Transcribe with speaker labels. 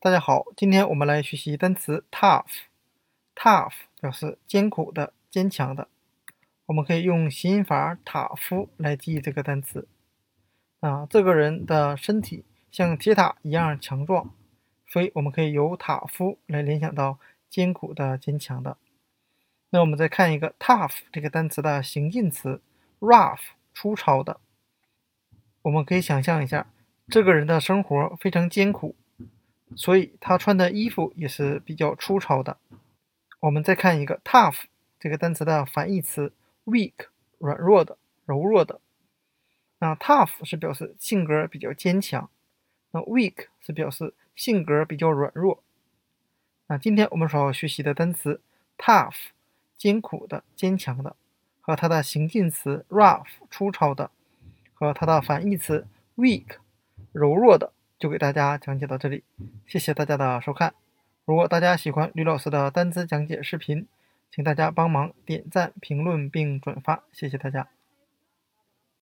Speaker 1: 大家好，今天我们来学习单词 tough。tough 表示艰苦的、坚强的。我们可以用谐音法塔夫来记忆这个单词。啊，这个人的身体像铁塔一样强壮，所以我们可以由塔夫来联想到艰苦的、坚强的。那我们再看一个 tough 这个单词的形近词 rough，粗糙的。我们可以想象一下，这个人的生活非常艰苦。所以他穿的衣服也是比较粗糙的。我们再看一个 tough 这个单词的反义词 weak，软弱的、柔弱的。那 tough 是表示性格比较坚强，那 weak 是表示性格比较软弱。那今天我们所要学习的单词 tough，艰苦的、坚强的，和它的形近词 rough，粗糙的，和它的反义词 weak，柔弱的。就给大家讲解到这里，谢谢大家的收看。如果大家喜欢吕老师的单词讲解视频，请大家帮忙点赞、评论并转发，谢谢大家。